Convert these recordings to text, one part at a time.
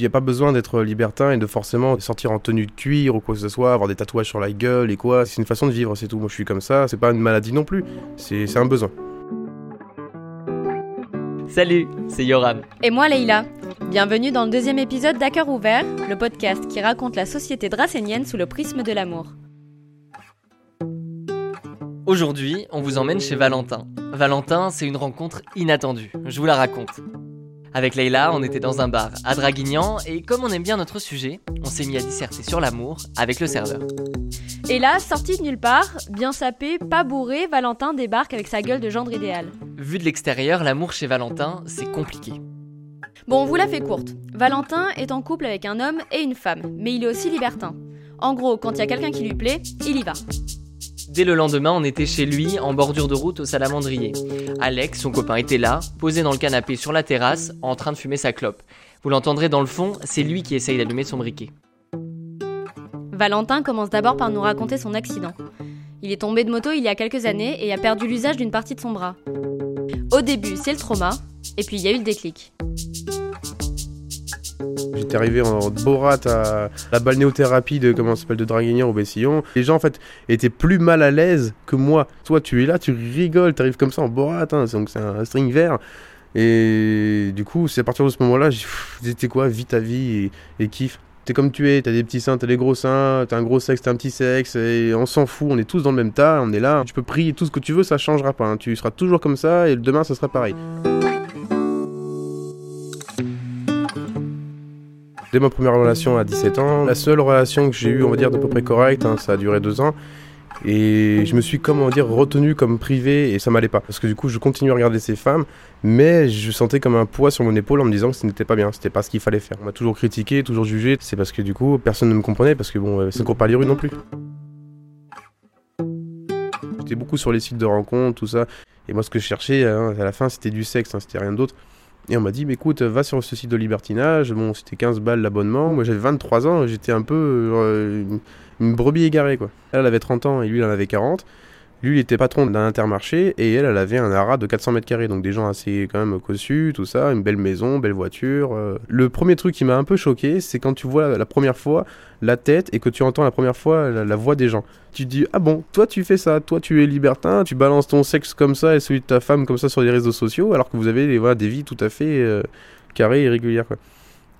Il n'y a pas besoin d'être libertin et de forcément sortir en tenue de cuir ou quoi que ce soit, avoir des tatouages sur la gueule et quoi. C'est une façon de vivre, c'est tout. Moi je suis comme ça, c'est pas une maladie non plus, c'est un besoin. Salut, c'est Yoram. Et moi Leïla. Bienvenue dans le deuxième épisode d'Hacker Ouvert, le podcast qui raconte la société dracénienne sous le prisme de l'amour. Aujourd'hui, on vous emmène chez Valentin. Valentin, c'est une rencontre inattendue, je vous la raconte. Avec Leïla, on était dans un bar à Draguignan et comme on aime bien notre sujet, on s'est mis à disserter sur l'amour avec le serveur. Et là, sorti de nulle part, bien sapé, pas bourré, Valentin débarque avec sa gueule de gendre idéal. Vu de l'extérieur, l'amour chez Valentin, c'est compliqué. Bon, on vous la fait courte. Valentin est en couple avec un homme et une femme, mais il est aussi libertin. En gros, quand il y a quelqu'un qui lui plaît, il y va. Dès le lendemain, on était chez lui, en bordure de route au salamandrier. Alex, son copain, était là, posé dans le canapé sur la terrasse, en train de fumer sa clope. Vous l'entendrez dans le fond, c'est lui qui essaye d'allumer son briquet. Valentin commence d'abord par nous raconter son accident. Il est tombé de moto il y a quelques années et a perdu l'usage d'une partie de son bras. Au début, c'est le trauma, et puis il y a eu le déclic. J'étais arrivé en Borat à la balnéothérapie de comment s'appelle de Draguignan au Bessillon. Les gens en fait étaient plus mal à l'aise que moi. Toi tu es là, tu rigoles, tu arrives comme ça en Borat, hein, donc c'est un string vert. Et du coup, c'est à partir de ce moment-là, dit quoi, vis ta vie et, et kiffe. T'es comme tu es, t'as des petits seins, t'as des gros seins, t'as un gros sexe, t'as un petit sexe, et on s'en fout, on est tous dans le même tas, on est là. Tu peux prier tout ce que tu veux, ça changera pas. Hein. Tu seras toujours comme ça, et demain, ça sera pareil. Dès ma première relation à 17 ans, la seule relation que j'ai eue, on va dire, d'à peu près correcte, hein, ça a duré deux ans. Et je me suis, comment dire, retenu comme privé et ça m'allait pas. Parce que du coup, je continue à regarder ces femmes, mais je sentais comme un poids sur mon épaule en me disant que ce n'était pas bien, c'était pas ce qu'il fallait faire. On m'a toujours critiqué, toujours jugé. C'est parce que du coup, personne ne me comprenait, parce que bon, euh, c'est qu'on pas les rues non plus. J'étais beaucoup sur les sites de rencontres, tout ça. Et moi, ce que je cherchais hein, à la fin, c'était du sexe, hein, c'était rien d'autre. Et on m'a dit, mais écoute, va sur ce site de libertinage. Bon, c'était 15 balles l'abonnement. Moi, j'avais 23 ans, j'étais un peu euh, une, brebis égarée, quoi. Elle, elle avait 30 ans et lui, il en avait 40. Lui, il était patron d'un intermarché et elle, elle avait un haras de 400 mètres carrés, donc des gens assez quand même cossus, tout ça, une belle maison, belle voiture. euh. Le premier truc qui m'a un peu choqué, c'est quand tu vois la première fois la tête et que tu entends la première fois la, voix des gens. Tu te dis, ah bon, toi tu fais ça, toi tu es libertin, tu balances ton sexe comme ça et celui de ta femme comme ça sur les réseaux sociaux, alors que vous avez voilà, des vies tout à fait euh, carrées et régulières, quoi.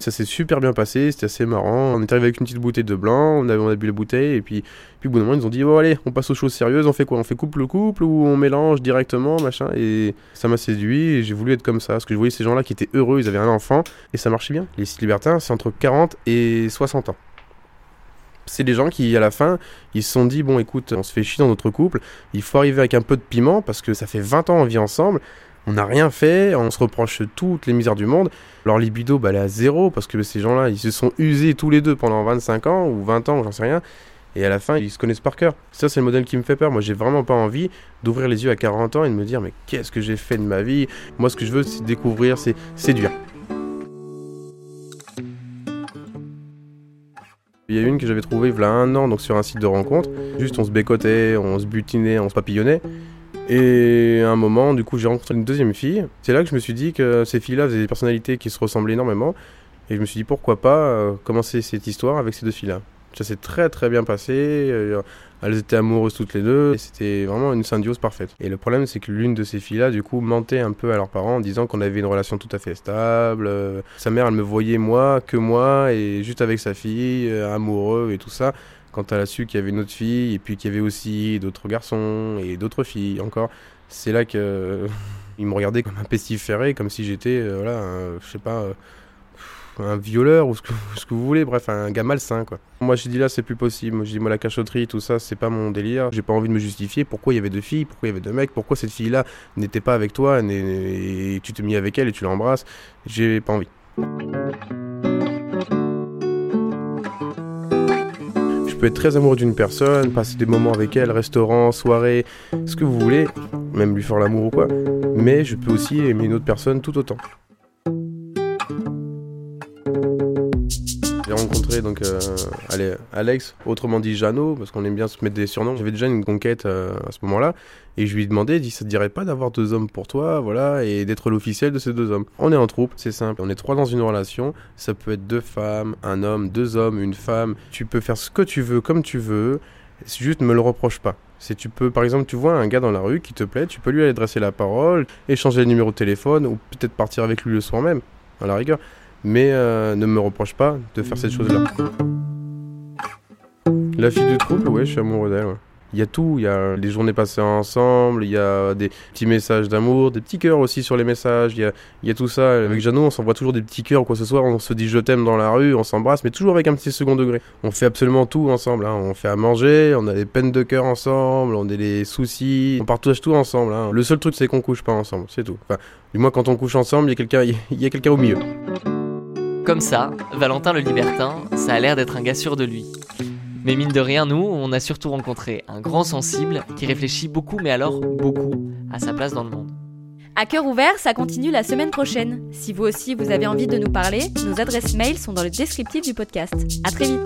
Ça s'est super bien passé, c'était assez marrant. On est arrivé avec une petite bouteille de blanc, on a, on a bu la bouteille, et puis, puis au bout d'un moment, ils ont dit Bon, allez, on passe aux choses sérieuses, on fait quoi? On fait couple-couple ou on mélange directement, machin? Et ça m'a séduit, et j'ai voulu être comme ça, parce que je voyais ces gens-là qui étaient heureux, ils avaient un enfant, et ça marchait bien. Les sites libertins, c'est entre 40 et 60 ans. C'est des gens qui, à la fin, ils se sont dit Bon, écoute, on se fait chier dans notre couple, il faut arriver avec un peu de piment, parce que ça fait 20 ans on vit ensemble, on n'a rien fait, on se reproche toutes les misères du monde. Leur libido, bah, elle est à zéro parce que ces gens-là, ils se sont usés tous les deux pendant 25 ans ou 20 ans, j'en sais rien. Et à la fin, ils se connaissent par cœur. Ça, c'est le modèle qui me fait peur. Moi, j'ai vraiment pas envie d'ouvrir les yeux à 40 ans et de me dire, mais qu'est-ce que j'ai fait de ma vie? Moi, ce que je veux, c'est découvrir, c'est séduire. Il y a une que j'avais trouvée il y a un an donc sur un site de rencontre. Juste on se bécotait, on se butinait, on se papillonnait. Et à un moment, du coup, j'ai rencontré une deuxième fille. C'est là que je me suis dit que ces filles-là faisaient des personnalités qui se ressemblaient énormément. Et je me suis dit pourquoi pas euh, commencer cette histoire avec ces deux filles-là. Ça s'est très très bien passé. euh, elles étaient amoureuses toutes les deux. Et c'était vraiment une symbiose parfaite. Et le problème, c'est que l'une de ces filles-là, du coup, mentait un peu à leurs parents en disant qu'on avait une relation tout à fait stable. Euh, sa mère, elle me voyait moi, que moi, et juste avec sa fille, amoureux et tout ça quand elle a su qu'il y avait une autre fille, et puis qu'il y avait aussi d'autres garçons et d'autres filles encore, c'est là que ils me regardaient comme un pestiféré, comme si j'étais, euh, voilà, je sais pas, euh, un violeur ou ce que, vous voulez, bref, un gars malsain, quoi. Moi, j'ai dit là, c'est plus possible. J'ai dit, moi, la cachotterie, tout ça, c'est pas mon délire. J'ai pas envie de me justifier. Pourquoi il y avait deux filles Pourquoi il y avait deux mecs Pourquoi cette fille-là n'était pas avec toi et tu t'es mis avec elle et tu l'embrasses J'ai pas envie. Peux être très amoureux d'une personne, passer des moments avec elle, restaurant, soirée, ce que vous voulez, même lui faire l'amour ou quoi. Mais je peux aussi aimer une autre personne tout autant. Rencontré donc euh, allez, Alex, autrement dit Jeannot, parce qu'on aime bien se mettre des surnoms. J'avais déjà une conquête euh, à ce moment-là, et je lui ai demandé, dit, ça te dirait pas d'avoir deux hommes pour toi, voilà, et d'être l'officiel de ces deux hommes. On est en troupe, c'est simple, on est trois dans une relation, ça peut être deux femmes, un homme, deux hommes, une femme, tu peux faire ce que tu veux, comme tu veux, c'est juste me le reproche pas. Si tu peux, par exemple, tu vois un gars dans la rue qui te plaît, tu peux lui adresser la parole, échanger le numéro de téléphone, ou peut-être partir avec lui le soir même, à la rigueur mais euh, ne me reproche pas de faire cette chose-là. La fille du troupe, ouais, je suis amoureux d'elle. Il y a tout, il y a les journées passées ensemble, il y a des petits messages d'amour, des petits cœurs aussi sur les messages, il y a, y a tout ça. Avec Jeannot, on s'envoie toujours des petits cœurs, quoi ce soir, on se dit je t'aime dans la rue, on s'embrasse, mais toujours avec un petit second degré. On fait absolument tout ensemble, hein. on fait à manger, on a des peines de cœur ensemble, on a des soucis, on partage tout ensemble. Hein. Le seul truc, c'est qu'on couche pas ensemble, c'est tout. Du moins, quand on couche ensemble, il y a quelqu'un, quelqu'un au milieu. Comme ça, Valentin le libertin, ça a l'air d'être un gars sûr de lui. Mais mine de rien, nous, on a surtout rencontré un grand sensible qui réfléchit beaucoup, mais alors beaucoup, à sa place dans le monde. À cœur ouvert, ça continue la semaine prochaine. Si vous aussi vous avez envie de nous parler, nos adresses mail sont dans le descriptif du podcast. À très vite.